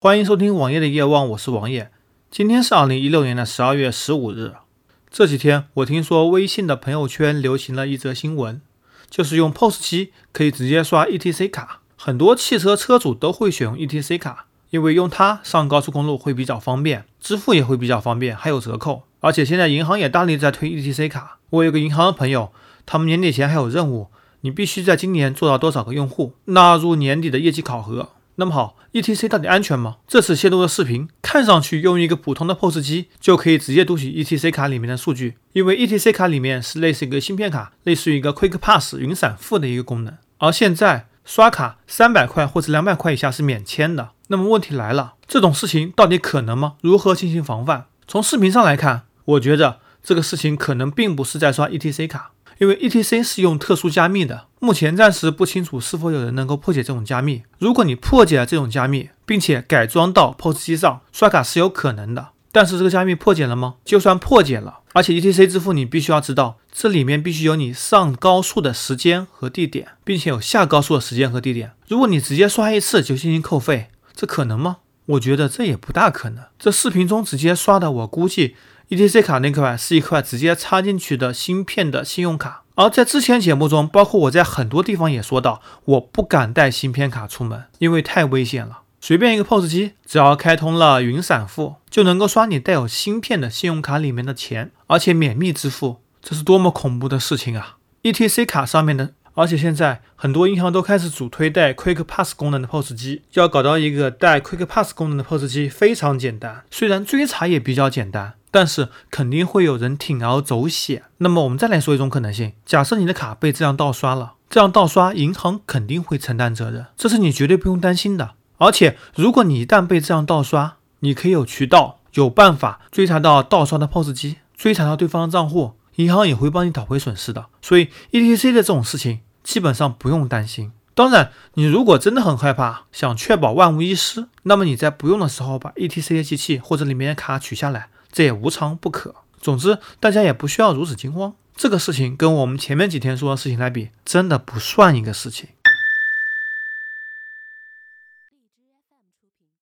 欢迎收听网页的夜望，我是王爷。今天是二零一六年的十二月十五日。这几天我听说微信的朋友圈流行了一则新闻，就是用 POS 机可以直接刷 ETC 卡，很多汽车车主都会选用 ETC 卡，因为用它上高速公路会比较方便，支付也会比较方便，还有折扣。而且现在银行也大力在推 ETC 卡。我有个银行的朋友，他们年底前还有任务，你必须在今年做到多少个用户，纳入年底的业绩考核。那么好，ETC 到底安全吗？这次泄露的视频看上去用一个普通的 POS 机就可以直接读取 ETC 卡里面的数据，因为 ETC 卡里面是类似一个芯片卡，类似于一个 Quick Pass 云闪付的一个功能。而现在刷卡三百块或者两百块以下是免签的。那么问题来了，这种事情到底可能吗？如何进行防范？从视频上来看，我觉得这个事情可能并不是在刷 ETC 卡。因为 ETC 是用特殊加密的，目前暂时不清楚是否有人能够破解这种加密。如果你破解了这种加密，并且改装到 POS 机上刷卡是有可能的。但是这个加密破解了吗？就算破解了，而且 ETC 支付你必须要知道，这里面必须有你上高速的时间和地点，并且有下高速的时间和地点。如果你直接刷一次就进行扣费，这可能吗？我觉得这也不大可能。这视频中直接刷的，我估计。ETC 卡那块是一块直接插进去的芯片的信用卡，而在之前节目中，包括我在很多地方也说到，我不敢带芯片卡出门，因为太危险了。随便一个 POS 机，只要开通了云闪付，就能够刷你带有芯片的信用卡里面的钱，而且免密支付，这是多么恐怖的事情啊！ETC 卡上面的，而且现在很多银行都开始主推带 Quick Pass 功能的 POS 机，要搞到一个带 Quick Pass 功能的 POS 机非常简单，虽然追查也比较简单。但是肯定会有人铤而走险。那么我们再来说一种可能性：假设你的卡被这样盗刷了，这样盗刷银行肯定会承担责任，这是你绝对不用担心的。而且如果你一旦被这样盗刷，你可以有渠道、有办法追查到盗刷的 POS 机，追查到对方的账户，银行也会帮你讨回损失的。所以 ETC 的这种事情基本上不用担心。当然，你如果真的很害怕，想确保万无一失，那么你在不用的时候把 ETC 的机器或者里面的卡取下来。这也无常不可。总之，大家也不需要如此惊慌。这个事情跟我们前面几天说的事情来比，真的不算一个事情。